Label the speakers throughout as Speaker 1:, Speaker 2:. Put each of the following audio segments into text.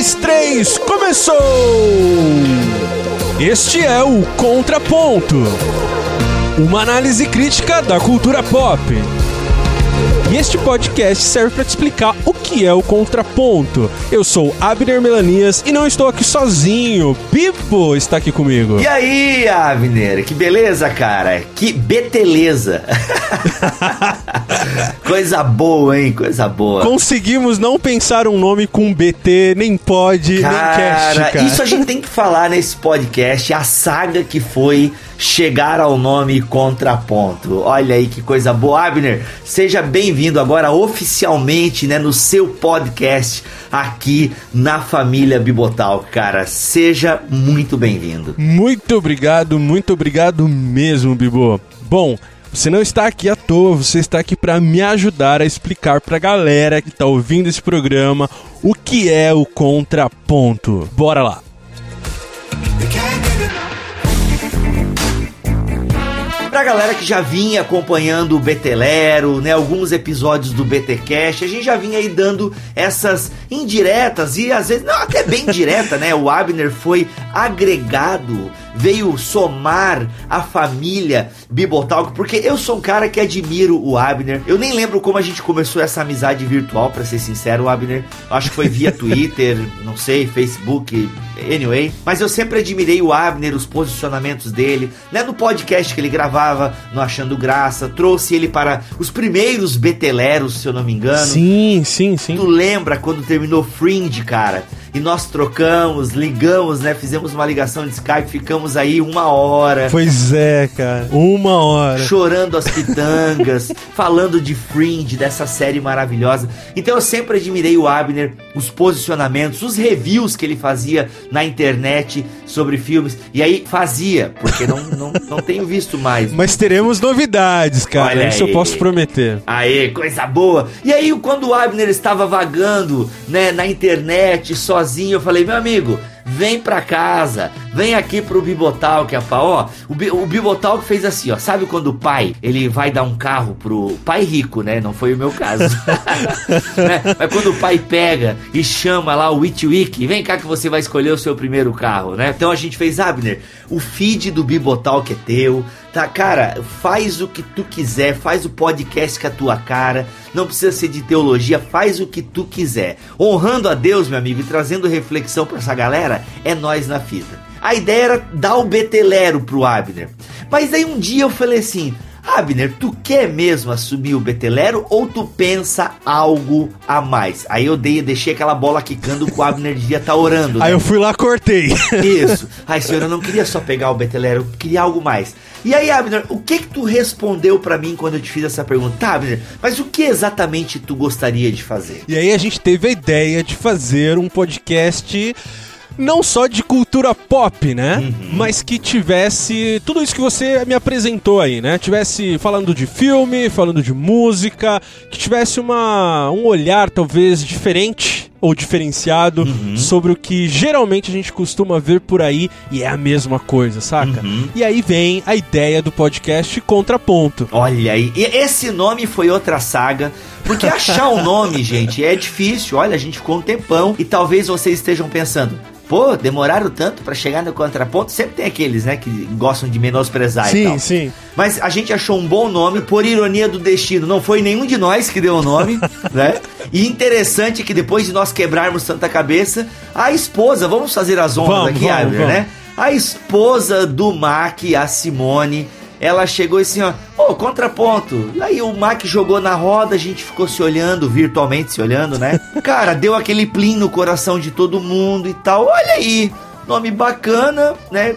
Speaker 1: dois, três, começou! Este é o Contraponto uma análise crítica da cultura pop. E este podcast serve para te explicar o que é o contraponto. Eu sou Abner Melanias e não estou aqui sozinho. Pipo está aqui comigo.
Speaker 2: E aí, Abner? Que beleza, cara? Que beteleza. Coisa boa, hein? Coisa boa.
Speaker 1: Conseguimos não pensar um nome com BT, nem pode,
Speaker 2: cara,
Speaker 1: nem cast, cara.
Speaker 2: Isso a gente tem que falar nesse podcast, a saga que foi chegar ao nome Contraponto. Olha aí que coisa boa, Abner. Seja bem-vindo agora oficialmente, né, no seu podcast aqui na família Bibotal, cara. Seja muito bem-vindo.
Speaker 1: Muito obrigado, muito obrigado mesmo, Bibo. Bom, você não está aqui à toa, você está aqui para me ajudar a explicar para a galera que está ouvindo esse programa o que é o contraponto. Bora lá.
Speaker 2: Pra galera que já vinha acompanhando o Betelero, né, alguns episódios do BTcast, a gente já vinha aí dando essas indiretas e às vezes, não, até bem direta, né? O Abner foi agregado veio somar a família Bibotalk, porque eu sou um cara que admiro o Abner. Eu nem lembro como a gente começou essa amizade virtual, para ser sincero, Abner. Acho que foi via Twitter, não sei, Facebook, anyway. Mas eu sempre admirei o Abner, os posicionamentos dele, né? No podcast que ele gravava, no Achando Graça, trouxe ele para os primeiros beteleros, se eu não me engano.
Speaker 1: Sim, sim, sim.
Speaker 2: Tu lembra quando terminou Fringe, cara? E nós trocamos, ligamos, né? Fizemos uma ligação de Skype, ficamos aí uma hora.
Speaker 1: Pois é, cara. Uma hora.
Speaker 2: Chorando as pitangas, falando de Fringe, dessa série maravilhosa. Então eu sempre admirei o Abner, os posicionamentos, os reviews que ele fazia na internet sobre filmes. E aí fazia, porque não, não, não tenho visto mais.
Speaker 1: Mas teremos novidades, cara. Olha Isso aí. eu posso prometer.
Speaker 2: Aê, coisa boa. E aí, quando o Abner estava vagando, né, na internet, sozinho. Eu falei, meu amigo, vem pra casa, vem aqui pro Bibotal, que é a ó, o, o Bibotal que fez assim, ó, sabe quando o pai, ele vai dar um carro pro pai rico, né, não foi o meu caso, né? mas quando o pai pega e chama lá o Witwick, vem cá que você vai escolher o seu primeiro carro, né, então a gente fez, Abner, o feed do Bibotal que é teu, tá, cara, faz o que tu quiser, faz o podcast com a tua cara, não precisa ser de teologia, faz o que tu quiser, honrando a Deus, meu amigo, e trazendo reflexão para essa galera, é nós na fita. A ideia era dar o betelero pro Abner. Mas aí um dia eu falei assim: Abner, tu quer mesmo assumir o betelero ou tu pensa algo a mais? Aí eu dei, deixei aquela bola quicando que o Abner devia estar tá orando.
Speaker 1: Né? Aí eu fui lá, cortei.
Speaker 2: Isso. Ai, senhor, eu não queria só pegar o betelero, eu queria algo mais. E aí, Abner, o que que tu respondeu para mim quando eu te fiz essa pergunta? Tá, Abner, mas o que exatamente tu gostaria de fazer?
Speaker 1: E aí a gente teve a ideia de fazer um podcast não só de cultura pop, né? Uhum. Mas que tivesse tudo isso que você me apresentou aí, né? Tivesse falando de filme, falando de música, que tivesse uma, um olhar talvez diferente ou diferenciado uhum. sobre o que geralmente a gente costuma ver por aí e é a mesma coisa, saca? Uhum. E aí vem a ideia do podcast Contraponto.
Speaker 2: Olha aí, e esse nome foi outra saga, porque achar o um nome, gente, é difícil. Olha, a gente ficou um tempão e talvez vocês estejam pensando, pô, demoraram tanto para chegar no contraponto. Sempre tem aqueles, né, que gostam de menosprezar
Speaker 1: sim,
Speaker 2: e tal.
Speaker 1: Sim, sim.
Speaker 2: Mas a gente achou um bom nome, por ironia do destino. Não foi nenhum de nós que deu o nome, né? E interessante que depois de nós quebrarmos tanta cabeça, a esposa, vamos fazer as honras vamos, aqui, vamos, Abner, né? A esposa do Mac, a Simone, ela chegou assim, ó, ô, oh, contraponto. Aí o Mac jogou na roda, a gente ficou se olhando, virtualmente se olhando, né? Cara, deu aquele plim no coração de todo mundo e tal. Olha aí, nome bacana, né?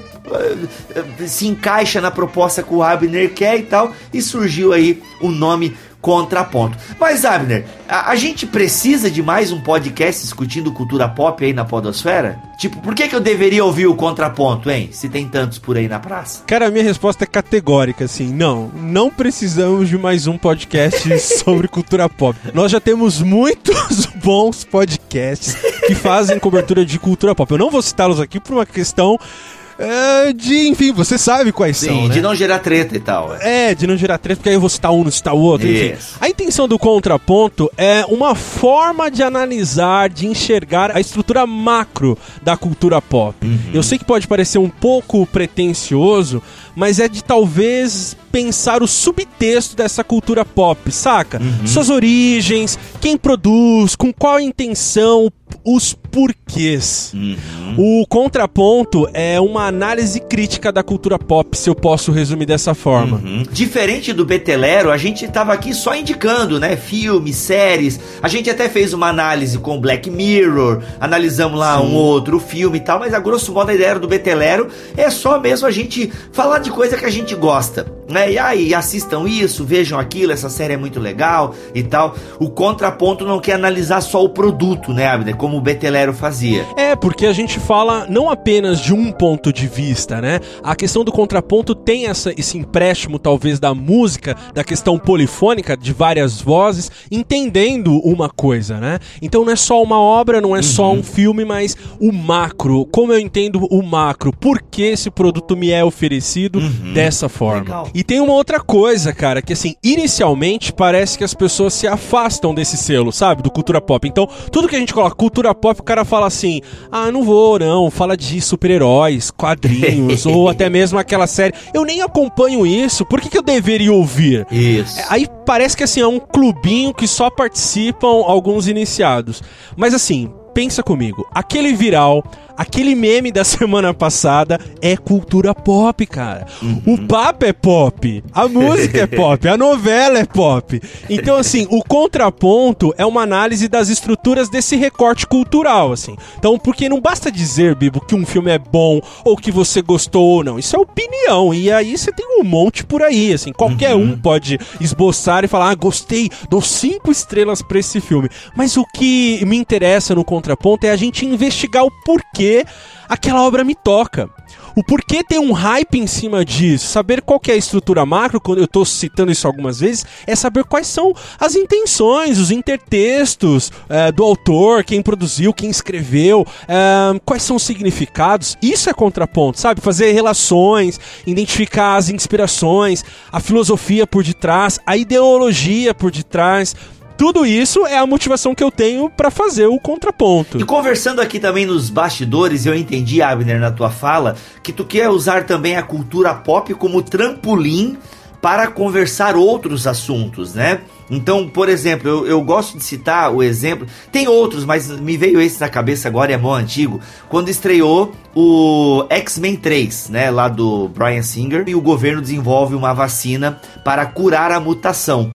Speaker 2: Se encaixa na proposta que o Abner quer e tal. E surgiu aí o nome contraponto. Mas, Abner, a, a, gente precisa de mais um podcast discutindo cultura pop aí na podosfera? Tipo, por que, que eu deveria ouvir o contraponto, hein? Se tem tantos por aí na praça.
Speaker 1: Cara, a minha resposta é categórica, assim. Não, não precisamos de mais um podcast sobre cultura pop. Nós já temos muitos bons podcasts que fazem cobertura de cultura pop. Eu não vou citá-los aqui por uma questão de, enfim, você sabe quais
Speaker 2: Sim,
Speaker 1: são, né?
Speaker 2: de não gerar treta e tal.
Speaker 1: É, de não gerar treta, porque aí eu vou citar um, não citar o outro, enfim.
Speaker 2: Isso.
Speaker 1: A intenção do contraponto é uma forma de analisar, de enxergar a estrutura macro da cultura pop. Eu sei que pode parecer um pouco pretensioso, mas é de talvez pensar o subtexto dessa cultura pop, saca? Suas origens, quem produz, com qual intenção, os porquês. O contraponto é uma análise crítica da cultura pop, se eu posso resumir dessa forma.
Speaker 2: Uhum. Diferente do Betelero, a gente tava aqui só indicando, né? Filmes, séries. A gente até fez uma análise com Black Mirror, analisamos lá um outro filme e tal, mas a grosso modo a ideia do Betelero é só mesmo a gente falar de coisa que a gente gosta, né? E aí, assistam isso, vejam aquilo, essa série é muito legal e tal. O contraponto não quer analisar só o produto, né, Abner? Como o Betelero fazia.
Speaker 1: É, porque a gente fala não apenas de um ponto de vista, né? A questão do contraponto tem essa, esse empréstimo, talvez, da música, da questão polifônica, de várias vozes, entendendo uma coisa, né? Então não é só uma obra, não é só um filme, mas o macro. Como eu entendo o macro? Por que esse produto me é oferecido dessa forma?
Speaker 2: Legal.
Speaker 1: E tem uma outra coisa, cara, que assim, inicialmente parece que as pessoas se afastam desse selo, sabe? Do cultura pop. Então, tudo que a gente coloca cultura pop, o cara fala assim: ah, não vou, não. Fala de super-heróis, quadrinhos, ou até mesmo aquela série. Eu nem acompanho isso, por que, que eu deveria ouvir?
Speaker 2: Isso.
Speaker 1: É, Aí parece que assim, é um clubinho que só participam alguns iniciados. Mas assim, pensa comigo, aquele viral, aquele meme da semana passada é cultura pop, cara. O papo é pop, a música é pop, a novela é pop. Então assim, o contraponto é uma análise das estruturas desse recorte cultural, assim. Então, porque não basta dizer, Bibo, que um filme é bom ou que você gostou ou não. Isso é opinião. E aí você tem um monte por aí, assim. Qualquer um pode esboçar e falar, ah, gostei, dou cinco estrelas pra esse filme. Mas o que me interessa no contraponto é a gente investigar o porquê aquela obra me toca. O porquê tem um hype em cima disso, saber qual é a estrutura macro, quando eu tô citando isso algumas vezes, é saber quais são as intenções, os intertextos eh, do autor, quem produziu, quem escreveu, eh, quais são os significados. Isso é contraponto, sabe? Fazer relações, identificar as inspirações, a filosofia por detrás, a ideologia por detrás. Tudo isso é a motivação que eu tenho pra fazer o contraponto.
Speaker 2: E conversando aqui também nos bastidores, eu entendi, Abner, na tua fala, que tu quer usar também a cultura pop como trampolim para conversar outros assuntos, né? Então, por exemplo, eu, eu gosto de citar o exemplo, tem outros, mas me veio esse na cabeça agora, é mó antigo, quando estreou o X-Men 3, né, lá do Brian Singer, e o governo desenvolve uma vacina para curar a mutação.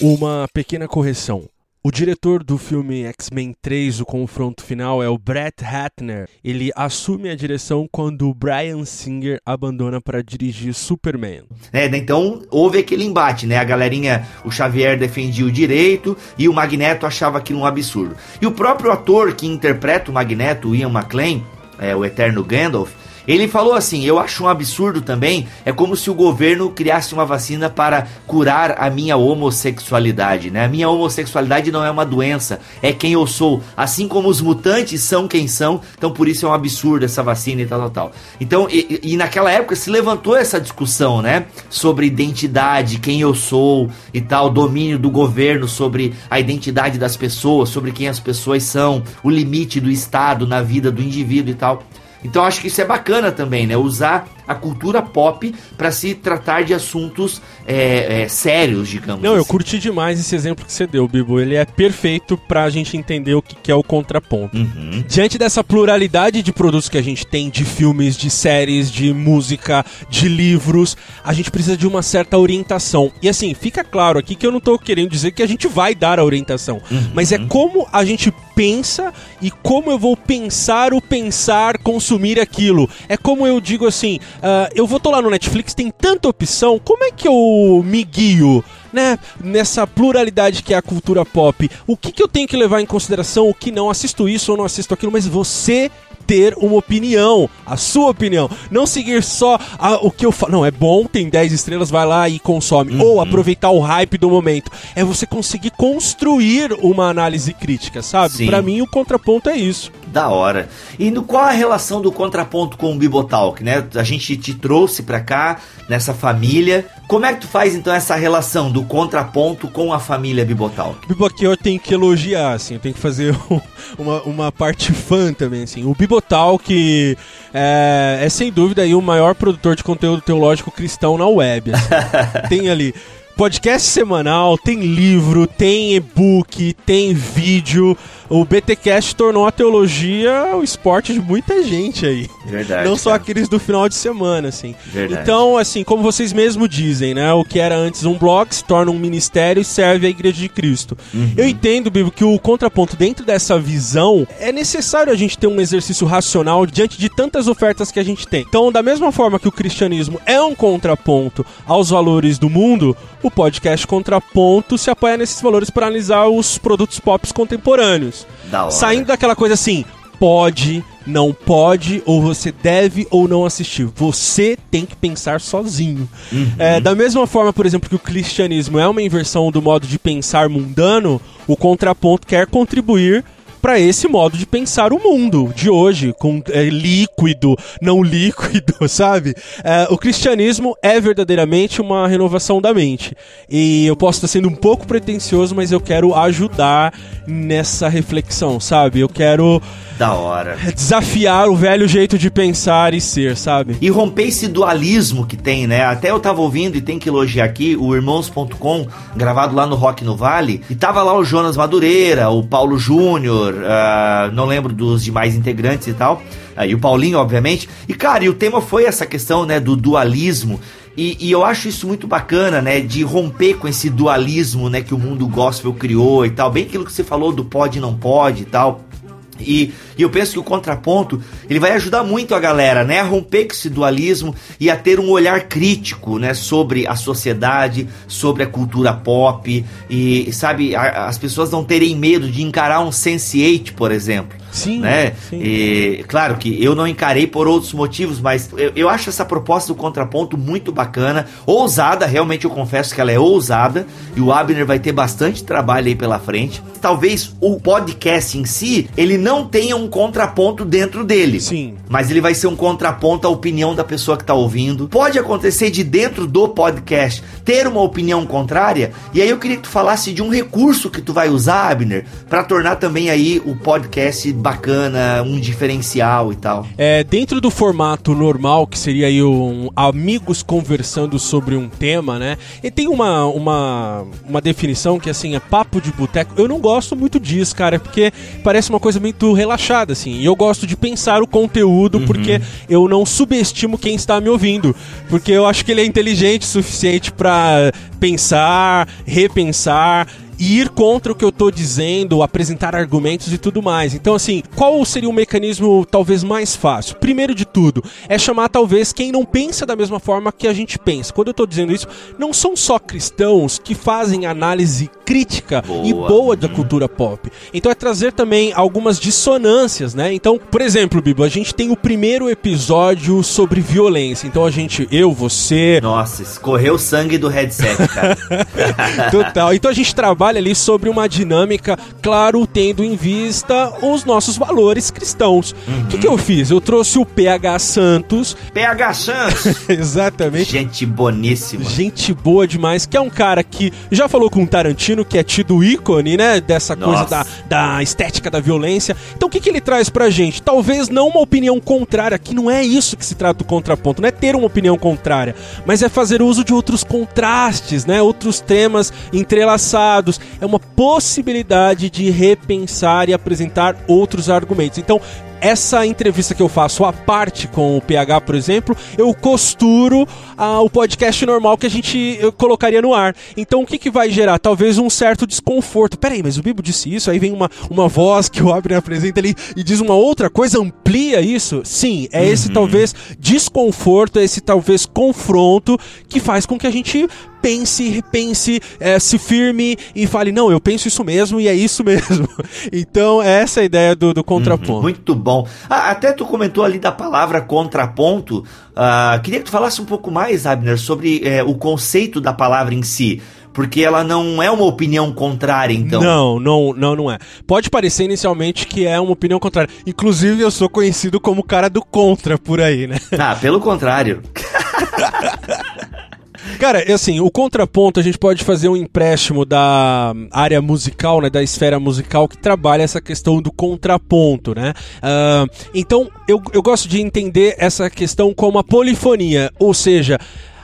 Speaker 1: Uma pequena correção. O diretor do filme X-Men 3, O Confronto Final, é o Brett Ratner. Ele assume a direção quando o Brian Singer abandona para dirigir Superman.
Speaker 2: né? Então houve aquele embate, né? A galerinha, o Xavier defendia o direito e o Magneto achava aquilo um absurdo. E o próprio ator que interpreta o Magneto, Ian McClane, é, o eterno Gandalf, ele falou assim: Eu acho um absurdo também. É como se o governo criasse uma vacina para curar a minha homossexualidade, né? A minha homossexualidade não é uma doença, é quem eu sou. Assim como os mutantes são quem são, então por isso é um absurdo essa vacina e tal, tal, tal. Então, e, e naquela época se levantou essa discussão, né? Sobre identidade, quem eu sou e tal, domínio do governo sobre a identidade das pessoas, sobre quem as pessoas são, o limite do Estado na vida do indivíduo e tal. Então acho que isso é bacana também, né? Usar a cultura pop para se tratar de assuntos é, é, sérios, digamos.
Speaker 1: Não, eu
Speaker 2: assim.
Speaker 1: curti demais esse exemplo que você deu, Bibo. Ele é perfeito pra gente entender o que que é o contraponto.
Speaker 2: Uhum.
Speaker 1: Diante dessa pluralidade de produtos que a gente tem, de filmes, de séries, de música, de livros, a gente precisa de uma certa orientação. E assim, fica claro aqui que eu não tô querendo dizer que a gente vai dar a orientação, mas é como a gente pensa e como eu vou pensar o pensar, consumir aquilo. É como eu digo assim, ah, eu vou tô lá no Netflix, tem tanta opção, como é que eu me guio? Né, nessa pluralidade que é a cultura pop, o que, que eu tenho que levar em consideração, o que não, assisto isso ou não assisto aquilo, mas você ter uma opinião, a sua opinião. Não seguir só a, o que eu falo. Não, é bom, tem 10 estrelas, vai lá e consome. Uhum. Ou aproveitar o hype do momento. É você conseguir construir uma análise crítica, sabe? Para mim, o contraponto é isso.
Speaker 2: Da hora. E no, qual a relação do contraponto com o Bibotalk, né? A gente te trouxe pra cá, nessa família. Como é que tu faz então essa relação do contraponto com a família Bibotalk?
Speaker 1: Bibo aqui eu tenho que elogiar, assim, eu tenho que fazer uma, uma parte fã também, assim. O Bibotalk é, é sem dúvida aí o maior produtor de conteúdo teológico cristão na web. Assim. tem ali podcast semanal, tem livro, tem e-book, tem vídeo. O BTcast tornou a teologia o esporte de muita gente aí.
Speaker 2: Verdade.
Speaker 1: Não só
Speaker 2: cara.
Speaker 1: aqueles do final de semana, assim.
Speaker 2: Verdade.
Speaker 1: Então, assim, como vocês mesmos dizem, né? O que era antes um blog se torna um ministério e serve à Igreja de Cristo. Uhum. Eu entendo, Bibo, que o contraponto dentro dessa visão é necessário a gente ter um exercício racional diante de tantas ofertas que a gente tem. Então, da mesma forma que o cristianismo é um contraponto aos valores do mundo, o podcast Contraponto se apoia nesses valores para analisar os produtos pop contemporâneos.
Speaker 2: Da.
Speaker 1: Saindo daquela coisa assim, pode, não pode, ou você deve ou não assistir. Você tem que pensar sozinho. Uhum. É, da mesma forma, por exemplo, que o cristianismo é uma inversão do modo de pensar mundano, o contraponto quer contribuir para esse modo de pensar o mundo de hoje, com é, líquido, não líquido, sabe? É, o cristianismo é verdadeiramente uma renovação da mente. E eu posso estar sendo um pouco pretencioso, mas eu quero ajudar nessa reflexão, sabe? Eu quero
Speaker 2: da hora.
Speaker 1: Desafiar o velho jeito de pensar e ser, sabe?
Speaker 2: E romper esse dualismo que tem, né? Até eu tava ouvindo e tem que elogiar aqui o Irmãos.com, gravado lá no Rock no Vale, e tava lá o Jonas Madureira, o Paulo Júnior, uh, não lembro dos demais integrantes e tal, uh, e o Paulinho, obviamente. E cara, e o tema foi essa questão, né, do dualismo. E, e, eu acho isso muito bacana, né? De romper com esse dualismo, né? Que o mundo gospel criou e tal. Bem aquilo que você falou do pode e não pode e tal. E, e, eu penso que o contraponto ele vai ajudar muito a galera, né, a romper com esse dualismo e a ter um olhar crítico, né, sobre a sociedade, sobre a cultura pop. E sabe a, as pessoas não terem medo de encarar um Sense8, por exemplo.
Speaker 1: Sim,
Speaker 2: né?
Speaker 1: sim.
Speaker 2: E, claro que eu não encarei por outros motivos, mas eu, eu acho essa proposta do contraponto muito bacana, ousada, realmente eu confesso que ela é ousada e o Abner vai ter bastante trabalho aí pela frente. Talvez o podcast em si, ele não tenha um contraponto dentro dele.
Speaker 1: Sim.
Speaker 2: Mas ele vai ser um contraponto à opinião da pessoa que está ouvindo. Pode acontecer de dentro do podcast ter uma opinião contrária, e aí eu queria que tu falasse de um recurso que tu vai usar, Abner, para tornar também aí o podcast bacana, um diferencial e tal.
Speaker 1: É, dentro do formato normal, que seria aí um amigos conversando sobre um tema, né? E tem uma, uma, uma definição que assim é papo de boteco. Eu não gosto muito disso, cara, porque parece uma coisa muito relaxada, assim. E eu gosto de pensar o conteúdo uhum. porque eu não subestimo quem está me ouvindo. Porque eu acho que ele é inteligente o suficiente para pensar, repensar ir contra o que eu tô dizendo, apresentar argumentos e tudo mais. Então, assim, qual seria o mecanismo talvez mais fácil? Primeiro de tudo, é chamar talvez quem não pensa da mesma forma que a gente pensa. Quando eu tô dizendo isso, não são só cristãos que fazem análise crítica boa. e boa da cultura pop. Então é trazer também algumas dissonâncias, né? Então, por exemplo, Bibo, a gente tem o primeiro episódio sobre violência. Então a gente, eu, você.
Speaker 2: Nossa, escorreu o sangue do headset, cara.
Speaker 1: Total. Então a gente trabalha ali sobre uma dinâmica, claro, tendo em vista os nossos valores cristãos. O uhum. que, que eu fiz? Eu trouxe o PH Santos.
Speaker 2: PH Santos!
Speaker 1: Exatamente.
Speaker 2: Gente boníssima.
Speaker 1: Gente boa demais, que é um cara que já falou com o Tarantino, que é tido ícone, né? Dessa Nossa. coisa da, da estética da violência. Então o que, que ele traz pra gente? Talvez não uma opinião contrária, que não é isso que se trata do contraponto, não é ter uma opinião contrária, mas é fazer uso de outros contrastes, né? Outros temas entrelaçados. É uma possibilidade de repensar e apresentar outros argumentos. Então, essa entrevista que eu faço à parte com o PH, por exemplo, eu costuro ah, o podcast normal que a gente colocaria no ar. Então o que, que vai gerar? Talvez um certo desconforto. Peraí, mas o Bibo disse isso, aí vem uma, uma voz que o Abner apresenta ali e diz uma outra coisa, amplia isso? Sim, é uhum. esse talvez desconforto, é esse talvez confronto que faz com que a gente pense, repense, é, se firme e fale, não, eu penso isso mesmo e é isso mesmo. então, essa é a ideia do, do contraponto. Uhum.
Speaker 2: Muito bom bom. Ah, até tu comentou ali da palavra contraponto. Ah, queria que tu falasse um pouco mais, Abner, sobre é, o conceito da palavra em si. Porque ela não é uma opinião contrária, então.
Speaker 1: Não, não, não, não é. Pode parecer inicialmente que é uma opinião contrária. Inclusive, eu sou conhecido como o cara do contra por aí, né?
Speaker 2: Ah, pelo contrário.
Speaker 1: Cara, assim, o contraponto a gente pode fazer um empréstimo da área musical, né, da esfera musical que trabalha essa questão do contraponto, né? Uh, então, eu, eu gosto de entender essa questão como a polifonia, ou seja,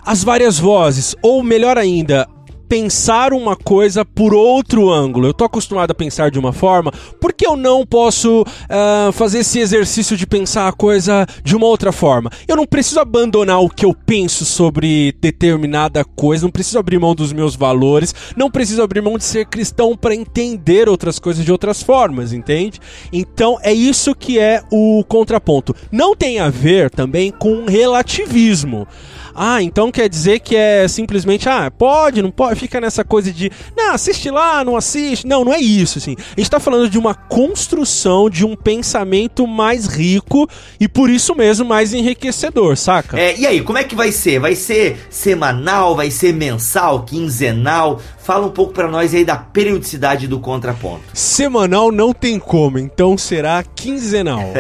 Speaker 1: as várias vozes, ou melhor ainda, pensar uma coisa por outro ângulo. Eu tô acostumado a pensar de uma forma, por que eu não posso uh, fazer esse exercício de pensar a coisa de uma outra forma? Eu não preciso abandonar o que eu penso sobre determinada coisa, não preciso abrir mão dos meus valores, não preciso abrir mão de ser cristão para entender outras coisas de outras formas, entende? Então é isso que é o contraponto. Não tem a ver também com relativismo. Ah, então quer dizer que é simplesmente, ah, pode, não pode, fica nessa coisa de, não, assiste lá, não assiste. Não, não é isso, assim. A gente tá falando de uma construção de um pensamento mais rico e por isso mesmo mais enriquecedor, saca?
Speaker 2: É, e aí, como é que vai ser? Vai ser semanal, vai ser mensal, quinzenal? Fala um pouco para nós aí da periodicidade do contraponto.
Speaker 1: Semanal não tem como, então será quinzenal.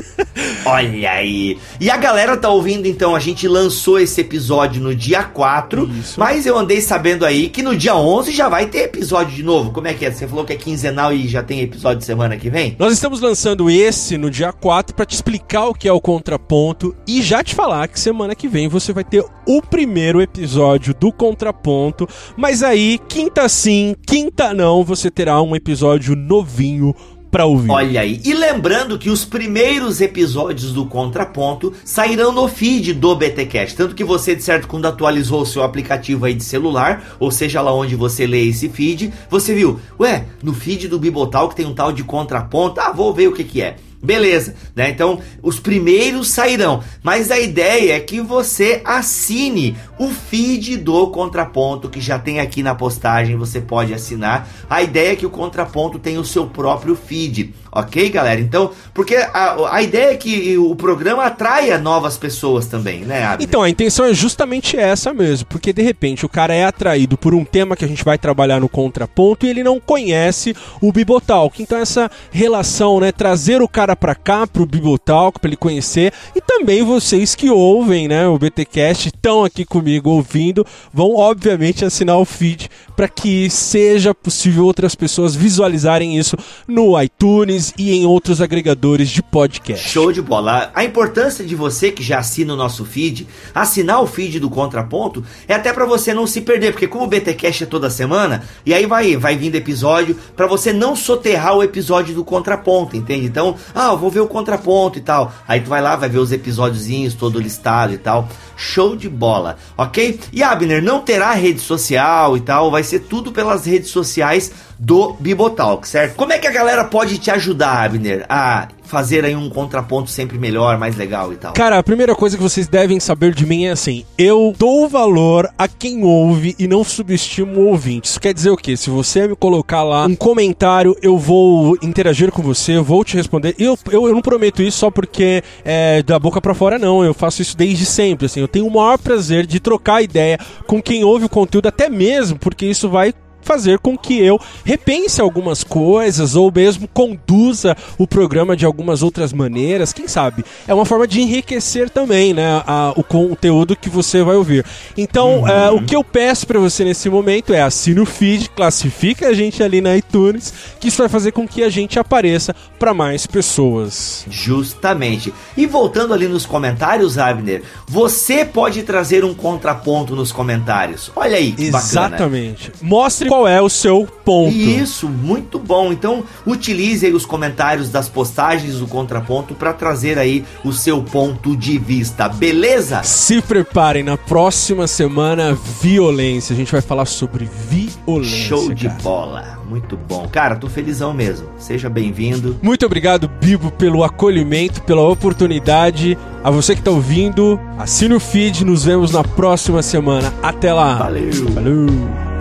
Speaker 2: Olha aí. E a galera tá ouvindo então, a gente lançou esse episódio no dia 4, Isso. mas eu andei sabendo aí que no dia 11 já vai ter episódio de novo. Como é que é? Você falou que é quinzenal e já tem episódio semana que vem?
Speaker 1: Nós estamos lançando esse no dia 4 para te explicar o que é o contraponto e já te falar que semana que vem você vai ter o primeiro episódio do contraponto, mas aí quinta sim, quinta não, você terá um episódio novinho pra ouvir.
Speaker 2: Olha aí. E lembrando que os primeiros episódios do Contraponto sairão no feed do BTcast. Tanto que você, de certo, quando atualizou o seu aplicativo aí de celular, ou seja lá onde você lê esse feed, você viu, ué, no feed do Bibotal que tem um tal de Contraponto, ah, vou ver o que que é. Beleza, né? Então os primeiros sairão, mas a ideia é que você assine o feed do Contraponto que já tem aqui na postagem, você pode assinar. A ideia é que o Contraponto tenha o seu próprio feed, ok, galera? Então, porque a, a ideia é que o programa atraia novas pessoas também, né,
Speaker 1: Abner? Então, a intenção é justamente essa mesmo, porque de repente o cara é atraído por um tema que a gente vai trabalhar no Contraponto e ele não conhece o Bibotalk. Então, essa relação, né, trazer o cara para cá pro Bibotalk para ele conhecer e também vocês que ouvem, né, o BTcast estão aqui comigo ouvindo, vão obviamente assinar o feed para que seja possível outras pessoas visualizarem isso no iTunes e em outros agregadores de podcast.
Speaker 2: Show de bola. A importância de você que já assina o nosso feed, assinar o feed do Contraponto é até para você não se perder, porque como o BTcast é toda semana, e aí vai vai vindo episódio para você não soterrar o episódio do Contraponto, entende? Então, ah, vou ver o contraponto e tal. Aí tu vai lá, vai ver os episódiozinhos todo listado e tal. Show de bola, ok? E Abner, não terá rede social e tal, vai ser tudo pelas redes sociais do Bibotalk, certo? Como é que a galera pode te ajudar, Abner, a fazer aí um contraponto sempre melhor, mais legal e tal?
Speaker 1: Cara, a primeira coisa que vocês devem saber de mim é assim: eu dou valor a quem ouve e não subestimo o ouvinte. Isso quer dizer o quê? Se você me colocar lá um comentário, eu vou interagir com você, eu vou te responder. Eu, eu, eu não prometo isso só porque é da boca para fora, não. Eu faço isso desde sempre. Assim, eu tenho o maior prazer de trocar ideia com quem ouve o conteúdo, até mesmo porque isso vai fazer com que eu repense algumas coisas ou mesmo conduza o programa de algumas outras maneiras, quem sabe? É uma forma de enriquecer também, né, a, o conteúdo que você vai ouvir. Então, uhum. é, o que eu peço para você nesse momento é assine o feed, classifique a gente ali na iTunes, que isso vai fazer com que a gente apareça para mais pessoas.
Speaker 2: Justamente. E voltando ali nos comentários, Abner, você pode trazer um contraponto nos comentários. Olha aí,
Speaker 1: Exatamente. Bacana. Mostre qual é o seu ponto.
Speaker 2: Isso, muito bom. Então, utilize aí os comentários das postagens do Contraponto para trazer aí o seu ponto de vista, beleza?
Speaker 1: Se preparem, na próxima semana, violência. A gente vai falar sobre violência.
Speaker 2: Show de cara. bola. Muito bom. Cara, tô felizão mesmo. Seja bem-vindo.
Speaker 1: Muito obrigado, Bibo, pelo acolhimento, pela oportunidade. A você que tá ouvindo, assine o feed. Nos vemos na próxima semana. Até lá.
Speaker 2: Valeu.
Speaker 1: Valeu.